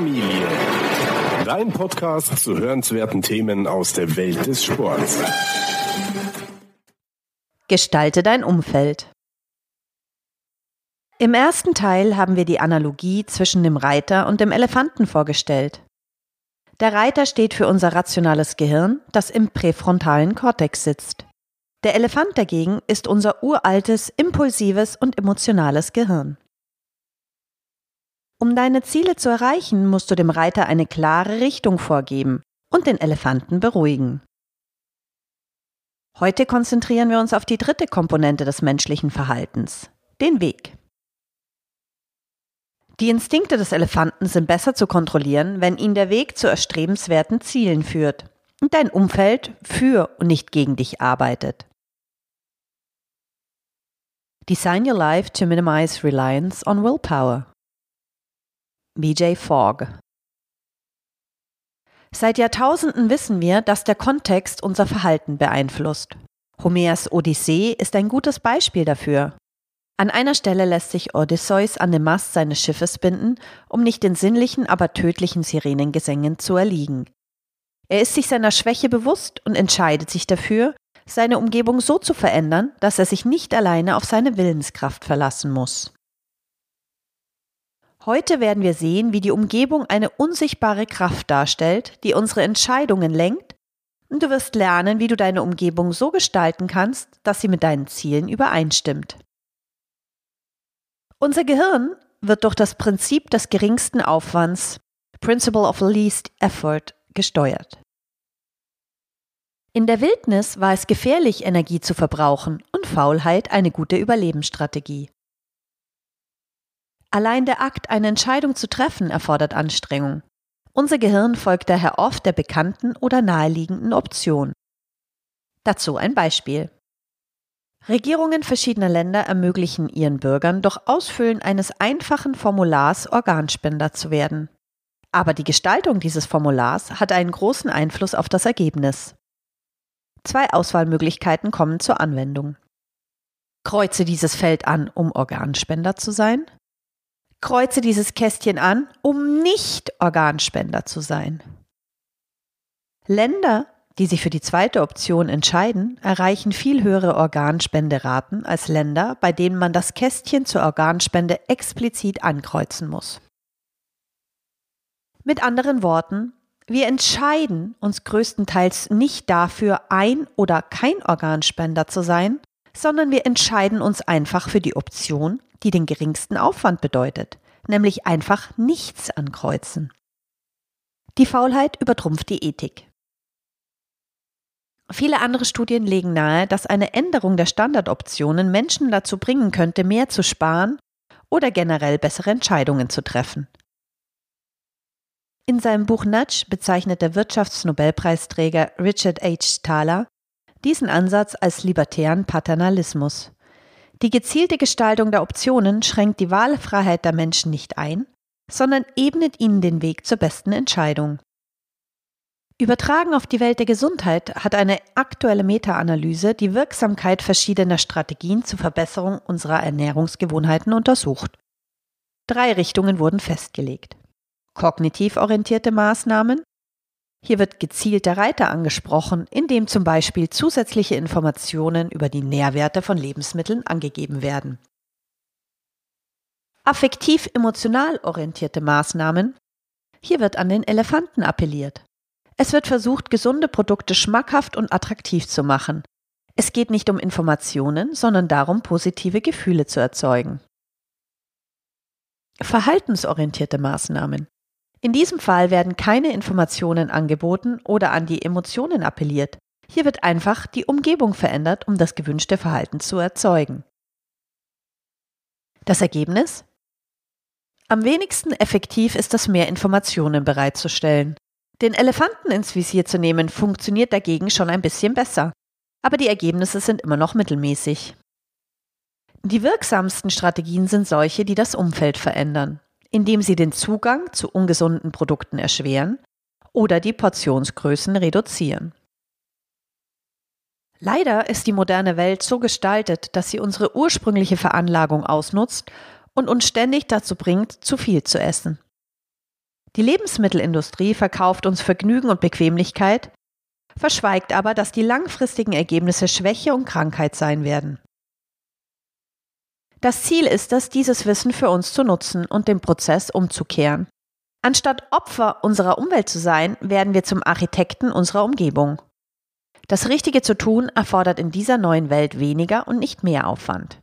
Familie. Dein Podcast zu hörenswerten Themen aus der Welt des Sports. Gestalte dein Umfeld. Im ersten Teil haben wir die Analogie zwischen dem Reiter und dem Elefanten vorgestellt. Der Reiter steht für unser rationales Gehirn, das im präfrontalen Kortex sitzt. Der Elefant dagegen ist unser uraltes, impulsives und emotionales Gehirn. Um deine Ziele zu erreichen, musst du dem Reiter eine klare Richtung vorgeben und den Elefanten beruhigen. Heute konzentrieren wir uns auf die dritte Komponente des menschlichen Verhaltens, den Weg. Die Instinkte des Elefanten sind besser zu kontrollieren, wenn ihn der Weg zu erstrebenswerten Zielen führt und dein Umfeld für und nicht gegen dich arbeitet. Design your life to minimize reliance on willpower. BJ Fogg Seit Jahrtausenden wissen wir, dass der Kontext unser Verhalten beeinflusst. Homers Odyssee ist ein gutes Beispiel dafür. An einer Stelle lässt sich Odysseus an den Mast seines Schiffes binden, um nicht den sinnlichen, aber tödlichen Sirenengesängen zu erliegen. Er ist sich seiner Schwäche bewusst und entscheidet sich dafür, seine Umgebung so zu verändern, dass er sich nicht alleine auf seine Willenskraft verlassen muss. Heute werden wir sehen, wie die Umgebung eine unsichtbare Kraft darstellt, die unsere Entscheidungen lenkt, und du wirst lernen, wie du deine Umgebung so gestalten kannst, dass sie mit deinen Zielen übereinstimmt. Unser Gehirn wird durch das Prinzip des geringsten Aufwands, Principle of Least Effort, gesteuert. In der Wildnis war es gefährlich, Energie zu verbrauchen und Faulheit eine gute Überlebensstrategie. Allein der Akt, eine Entscheidung zu treffen, erfordert Anstrengung. Unser Gehirn folgt daher oft der bekannten oder naheliegenden Option. Dazu ein Beispiel. Regierungen verschiedener Länder ermöglichen ihren Bürgern durch Ausfüllen eines einfachen Formulars Organspender zu werden. Aber die Gestaltung dieses Formulars hat einen großen Einfluss auf das Ergebnis. Zwei Auswahlmöglichkeiten kommen zur Anwendung. Kreuze dieses Feld an, um Organspender zu sein. Kreuze dieses Kästchen an, um nicht Organspender zu sein. Länder, die sich für die zweite Option entscheiden, erreichen viel höhere Organspenderaten als Länder, bei denen man das Kästchen zur Organspende explizit ankreuzen muss. Mit anderen Worten, wir entscheiden uns größtenteils nicht dafür, ein oder kein Organspender zu sein, sondern wir entscheiden uns einfach für die Option, die den geringsten Aufwand bedeutet, nämlich einfach nichts ankreuzen. Die Faulheit übertrumpft die Ethik. Viele andere Studien legen nahe, dass eine Änderung der Standardoptionen Menschen dazu bringen könnte, mehr zu sparen oder generell bessere Entscheidungen zu treffen. In seinem Buch Nudge bezeichnet der Wirtschaftsnobelpreisträger Richard H. Thaler diesen Ansatz als libertären Paternalismus. Die gezielte Gestaltung der Optionen schränkt die Wahlfreiheit der Menschen nicht ein, sondern ebnet ihnen den Weg zur besten Entscheidung. Übertragen auf die Welt der Gesundheit hat eine aktuelle Meta-Analyse die Wirksamkeit verschiedener Strategien zur Verbesserung unserer Ernährungsgewohnheiten untersucht. Drei Richtungen wurden festgelegt. Kognitiv orientierte Maßnahmen. Hier wird gezielt der Reiter angesprochen, indem zum Beispiel zusätzliche Informationen über die Nährwerte von Lebensmitteln angegeben werden. Affektiv-emotional orientierte Maßnahmen. Hier wird an den Elefanten appelliert. Es wird versucht, gesunde Produkte schmackhaft und attraktiv zu machen. Es geht nicht um Informationen, sondern darum, positive Gefühle zu erzeugen. Verhaltensorientierte Maßnahmen. In diesem Fall werden keine Informationen angeboten oder an die Emotionen appelliert. Hier wird einfach die Umgebung verändert, um das gewünschte Verhalten zu erzeugen. Das Ergebnis? Am wenigsten effektiv ist es, mehr Informationen bereitzustellen. Den Elefanten ins Visier zu nehmen, funktioniert dagegen schon ein bisschen besser. Aber die Ergebnisse sind immer noch mittelmäßig. Die wirksamsten Strategien sind solche, die das Umfeld verändern, indem sie den Zugang zu ungesunden Produkten erschweren oder die Portionsgrößen reduzieren. Leider ist die moderne Welt so gestaltet, dass sie unsere ursprüngliche Veranlagung ausnutzt und uns ständig dazu bringt, zu viel zu essen. Die Lebensmittelindustrie verkauft uns Vergnügen und Bequemlichkeit, verschweigt aber, dass die langfristigen Ergebnisse Schwäche und Krankheit sein werden. Das Ziel ist es, dieses Wissen für uns zu nutzen und den Prozess umzukehren. Anstatt Opfer unserer Umwelt zu sein, werden wir zum Architekten unserer Umgebung. Das Richtige zu tun erfordert in dieser neuen Welt weniger und nicht mehr Aufwand.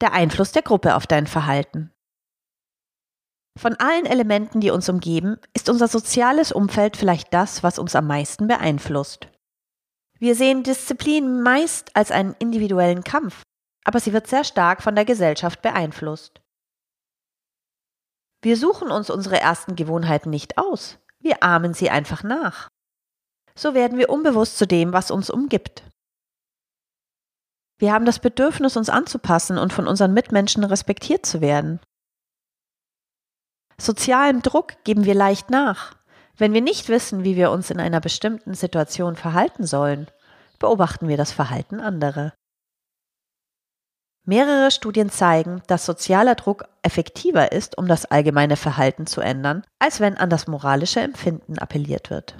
Der Einfluss der Gruppe auf dein Verhalten. Von allen Elementen, die uns umgeben, ist unser soziales Umfeld vielleicht das, was uns am meisten beeinflusst. Wir sehen Disziplin meist als einen individuellen Kampf, aber sie wird sehr stark von der Gesellschaft beeinflusst. Wir suchen uns unsere ersten Gewohnheiten nicht aus, wir ahmen sie einfach nach. So werden wir unbewusst zu dem, was uns umgibt. Wir haben das Bedürfnis, uns anzupassen und von unseren Mitmenschen respektiert zu werden. Sozialem Druck geben wir leicht nach. Wenn wir nicht wissen, wie wir uns in einer bestimmten Situation verhalten sollen, beobachten wir das Verhalten anderer. Mehrere Studien zeigen, dass sozialer Druck effektiver ist, um das allgemeine Verhalten zu ändern, als wenn an das moralische Empfinden appelliert wird.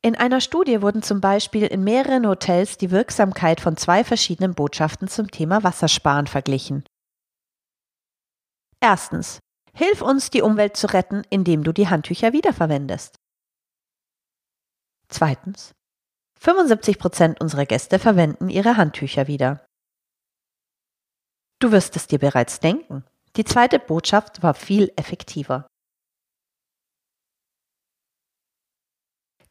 In einer Studie wurden zum Beispiel in mehreren Hotels die Wirksamkeit von zwei verschiedenen Botschaften zum Thema Wassersparen verglichen. Erstens. Hilf uns, die Umwelt zu retten, indem du die Handtücher wiederverwendest. Zweitens. 75 Prozent unserer Gäste verwenden ihre Handtücher wieder. Du wirst es dir bereits denken. Die zweite Botschaft war viel effektiver.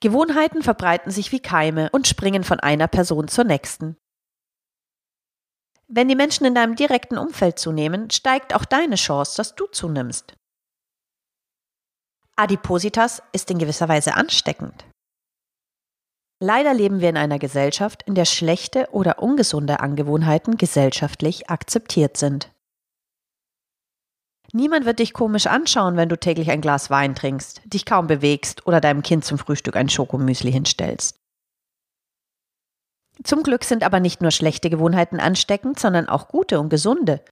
Gewohnheiten verbreiten sich wie Keime und springen von einer Person zur nächsten. Wenn die Menschen in deinem direkten Umfeld zunehmen, steigt auch deine Chance, dass du zunimmst. Adipositas ist in gewisser Weise ansteckend. Leider leben wir in einer Gesellschaft, in der schlechte oder ungesunde Angewohnheiten gesellschaftlich akzeptiert sind. Niemand wird dich komisch anschauen, wenn du täglich ein Glas Wein trinkst, dich kaum bewegst oder deinem Kind zum Frühstück ein Schokomüsli hinstellst. Zum Glück sind aber nicht nur schlechte Gewohnheiten ansteckend, sondern auch gute und gesunde.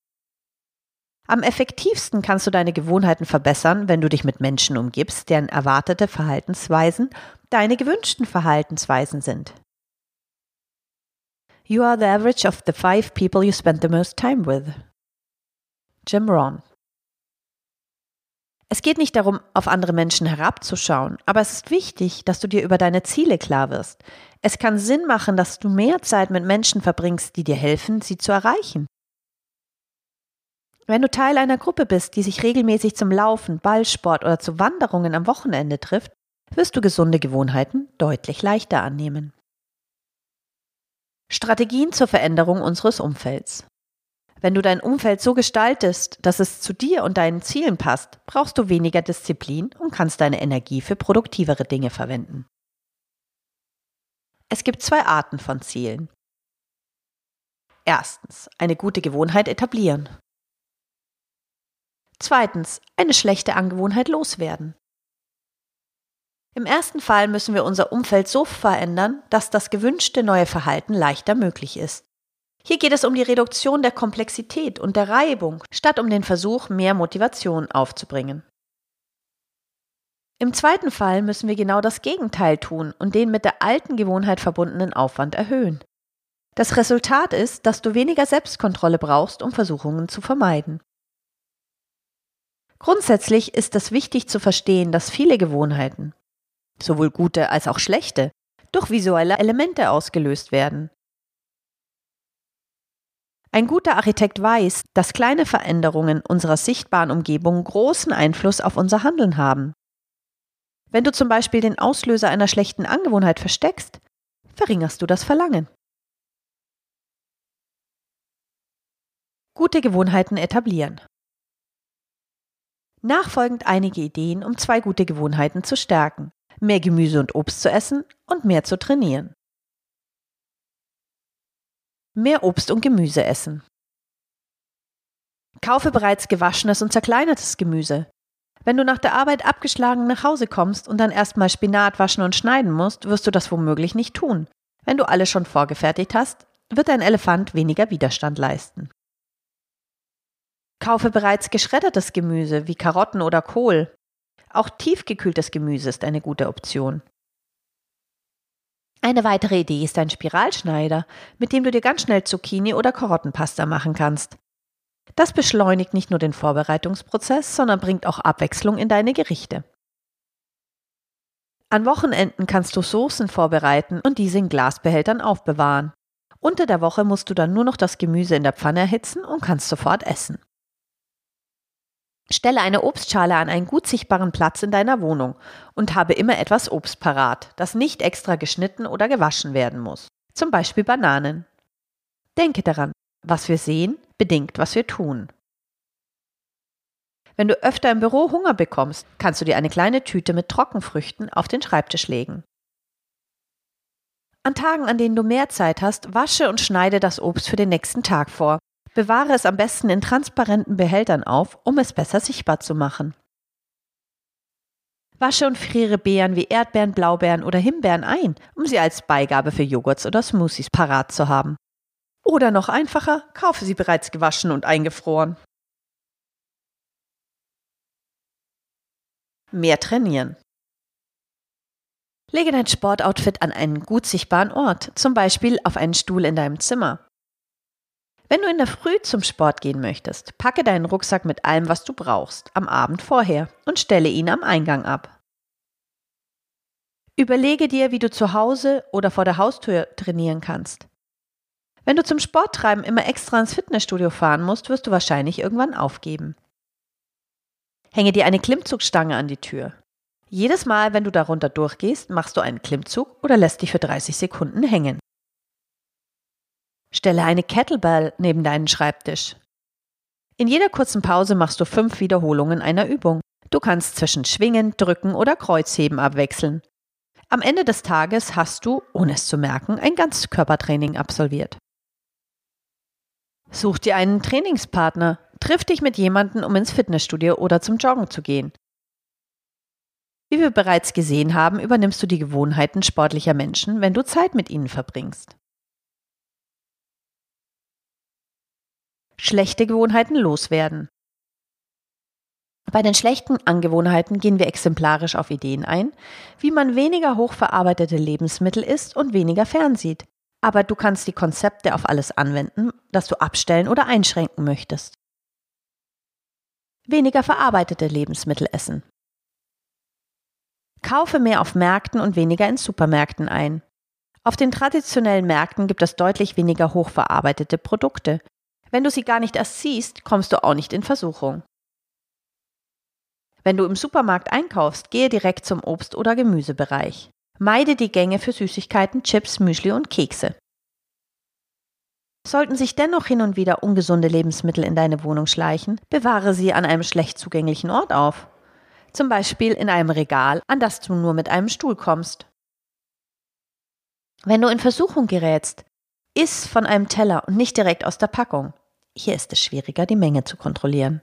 Am effektivsten kannst du deine Gewohnheiten verbessern, wenn du dich mit Menschen umgibst, deren erwartete Verhaltensweisen deine gewünschten Verhaltensweisen sind. You are the average of the five people you spend the most time with. Jim Rohn es geht nicht darum, auf andere Menschen herabzuschauen, aber es ist wichtig, dass du dir über deine Ziele klar wirst. Es kann Sinn machen, dass du mehr Zeit mit Menschen verbringst, die dir helfen, sie zu erreichen. Wenn du Teil einer Gruppe bist, die sich regelmäßig zum Laufen, Ballsport oder zu Wanderungen am Wochenende trifft, wirst du gesunde Gewohnheiten deutlich leichter annehmen. Strategien zur Veränderung unseres Umfelds. Wenn du dein Umfeld so gestaltest, dass es zu dir und deinen Zielen passt, brauchst du weniger Disziplin und kannst deine Energie für produktivere Dinge verwenden. Es gibt zwei Arten von Zielen. Erstens, eine gute Gewohnheit etablieren. Zweitens, eine schlechte Angewohnheit loswerden. Im ersten Fall müssen wir unser Umfeld so verändern, dass das gewünschte neue Verhalten leichter möglich ist. Hier geht es um die Reduktion der Komplexität und der Reibung, statt um den Versuch, mehr Motivation aufzubringen. Im zweiten Fall müssen wir genau das Gegenteil tun und den mit der alten Gewohnheit verbundenen Aufwand erhöhen. Das Resultat ist, dass du weniger Selbstkontrolle brauchst, um Versuchungen zu vermeiden. Grundsätzlich ist es wichtig zu verstehen, dass viele Gewohnheiten, sowohl gute als auch schlechte, durch visuelle Elemente ausgelöst werden. Ein guter Architekt weiß, dass kleine Veränderungen unserer sichtbaren Umgebung großen Einfluss auf unser Handeln haben. Wenn du zum Beispiel den Auslöser einer schlechten Angewohnheit versteckst, verringerst du das Verlangen. Gute Gewohnheiten etablieren. Nachfolgend einige Ideen, um zwei gute Gewohnheiten zu stärken. Mehr Gemüse und Obst zu essen und mehr zu trainieren. Mehr Obst und Gemüse essen. Kaufe bereits gewaschenes und zerkleinertes Gemüse. Wenn du nach der Arbeit abgeschlagen nach Hause kommst und dann erstmal Spinat waschen und schneiden musst, wirst du das womöglich nicht tun. Wenn du alles schon vorgefertigt hast, wird dein Elefant weniger Widerstand leisten. Kaufe bereits geschreddertes Gemüse wie Karotten oder Kohl. Auch tiefgekühltes Gemüse ist eine gute Option. Eine weitere Idee ist ein Spiralschneider, mit dem du dir ganz schnell Zucchini oder Karottenpasta machen kannst. Das beschleunigt nicht nur den Vorbereitungsprozess, sondern bringt auch Abwechslung in deine Gerichte. An Wochenenden kannst du Soßen vorbereiten und diese in Glasbehältern aufbewahren. Unter der Woche musst du dann nur noch das Gemüse in der Pfanne erhitzen und kannst sofort essen. Stelle eine Obstschale an einen gut sichtbaren Platz in deiner Wohnung und habe immer etwas Obst parat, das nicht extra geschnitten oder gewaschen werden muss. Zum Beispiel Bananen. Denke daran, was wir sehen, bedingt, was wir tun. Wenn du öfter im Büro Hunger bekommst, kannst du dir eine kleine Tüte mit Trockenfrüchten auf den Schreibtisch legen. An Tagen, an denen du mehr Zeit hast, wasche und schneide das Obst für den nächsten Tag vor Bewahre es am besten in transparenten Behältern auf, um es besser sichtbar zu machen. Wasche und friere Beeren wie Erdbeeren, Blaubeeren oder Himbeeren ein, um sie als Beigabe für Joghurts oder Smoothies parat zu haben. Oder noch einfacher, kaufe sie bereits gewaschen und eingefroren. Mehr trainieren. Lege dein Sportoutfit an einen gut sichtbaren Ort, zum Beispiel auf einen Stuhl in deinem Zimmer. Wenn du in der Früh zum Sport gehen möchtest, packe deinen Rucksack mit allem, was du brauchst, am Abend vorher und stelle ihn am Eingang ab. Überlege dir, wie du zu Hause oder vor der Haustür trainieren kannst. Wenn du zum Sporttreiben immer extra ins Fitnessstudio fahren musst, wirst du wahrscheinlich irgendwann aufgeben. Hänge dir eine Klimmzugstange an die Tür. Jedes Mal, wenn du darunter durchgehst, machst du einen Klimmzug oder lässt dich für 30 Sekunden hängen. Stelle eine Kettlebell neben deinen Schreibtisch. In jeder kurzen Pause machst du fünf Wiederholungen einer Übung. Du kannst zwischen Schwingen, Drücken oder Kreuzheben abwechseln. Am Ende des Tages hast du, ohne es zu merken, ein Ganzkörpertraining absolviert. Such dir einen Trainingspartner, triff dich mit jemandem, um ins Fitnessstudio oder zum Joggen zu gehen. Wie wir bereits gesehen haben, übernimmst du die Gewohnheiten sportlicher Menschen, wenn du Zeit mit ihnen verbringst. Schlechte Gewohnheiten loswerden. Bei den schlechten Angewohnheiten gehen wir exemplarisch auf Ideen ein, wie man weniger hochverarbeitete Lebensmittel isst und weniger fernsieht. Aber du kannst die Konzepte auf alles anwenden, das du abstellen oder einschränken möchtest. Weniger verarbeitete Lebensmittel essen. Kaufe mehr auf Märkten und weniger in Supermärkten ein. Auf den traditionellen Märkten gibt es deutlich weniger hochverarbeitete Produkte, wenn du sie gar nicht erst siehst, kommst du auch nicht in Versuchung. Wenn du im Supermarkt einkaufst, gehe direkt zum Obst- oder Gemüsebereich. Meide die Gänge für Süßigkeiten, Chips, Müsli und Kekse. Sollten sich dennoch hin und wieder ungesunde Lebensmittel in deine Wohnung schleichen, bewahre sie an einem schlecht zugänglichen Ort auf. Zum Beispiel in einem Regal, an das du nur mit einem Stuhl kommst. Wenn du in Versuchung gerätst, Iss von einem Teller und nicht direkt aus der Packung. Hier ist es schwieriger, die Menge zu kontrollieren.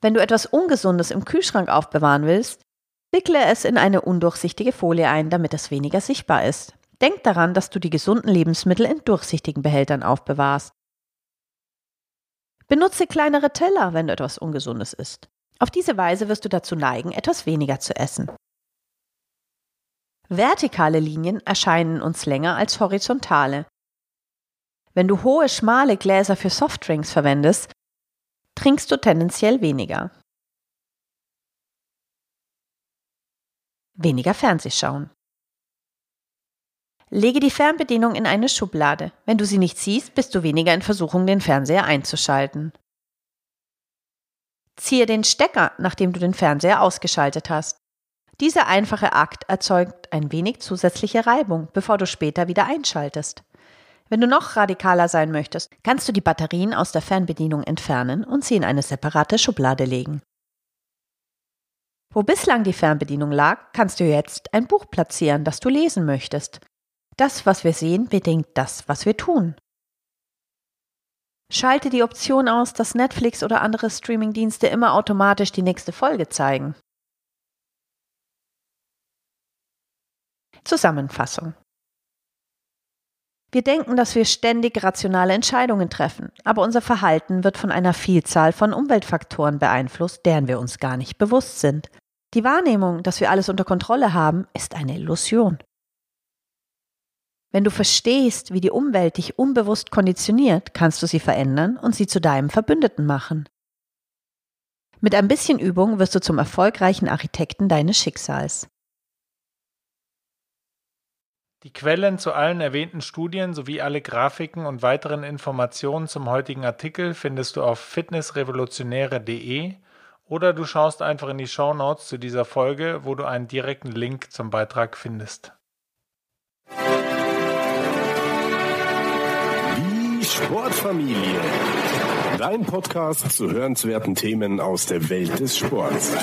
Wenn du etwas Ungesundes im Kühlschrank aufbewahren willst, wickle es in eine undurchsichtige Folie ein, damit es weniger sichtbar ist. Denk daran, dass du die gesunden Lebensmittel in durchsichtigen Behältern aufbewahrst. Benutze kleinere Teller, wenn du etwas Ungesundes isst. Auf diese Weise wirst du dazu neigen, etwas weniger zu essen. Vertikale Linien erscheinen uns länger als horizontale. Wenn du hohe, schmale Gläser für Softdrinks verwendest, trinkst du tendenziell weniger. Weniger Fernsehschauen. Lege die Fernbedienung in eine Schublade. Wenn du sie nicht siehst, bist du weniger in Versuchung, den Fernseher einzuschalten. Ziehe den Stecker, nachdem du den Fernseher ausgeschaltet hast. Dieser einfache Akt erzeugt ein wenig zusätzliche Reibung, bevor du später wieder einschaltest. Wenn du noch radikaler sein möchtest, kannst du die Batterien aus der Fernbedienung entfernen und sie in eine separate Schublade legen. Wo bislang die Fernbedienung lag, kannst du jetzt ein Buch platzieren, das du lesen möchtest. Das, was wir sehen, bedingt das, was wir tun. Schalte die Option aus, dass Netflix oder andere Streamingdienste immer automatisch die nächste Folge zeigen. Zusammenfassung Wir denken, dass wir ständig rationale Entscheidungen treffen, aber unser Verhalten wird von einer Vielzahl von Umweltfaktoren beeinflusst, deren wir uns gar nicht bewusst sind. Die Wahrnehmung, dass wir alles unter Kontrolle haben, ist eine Illusion. Wenn du verstehst, wie die Umwelt dich unbewusst konditioniert, kannst du sie verändern und sie zu deinem Verbündeten machen. Mit ein bisschen Übung wirst du zum erfolgreichen Architekten deines Schicksals. Die Quellen zu allen erwähnten Studien sowie alle Grafiken und weiteren Informationen zum heutigen Artikel findest du auf fitnessrevolutionäre.de oder du schaust einfach in die Show Notes zu dieser Folge, wo du einen direkten Link zum Beitrag findest. Die Sportfamilie. Dein Podcast zu hörenswerten Themen aus der Welt des Sports.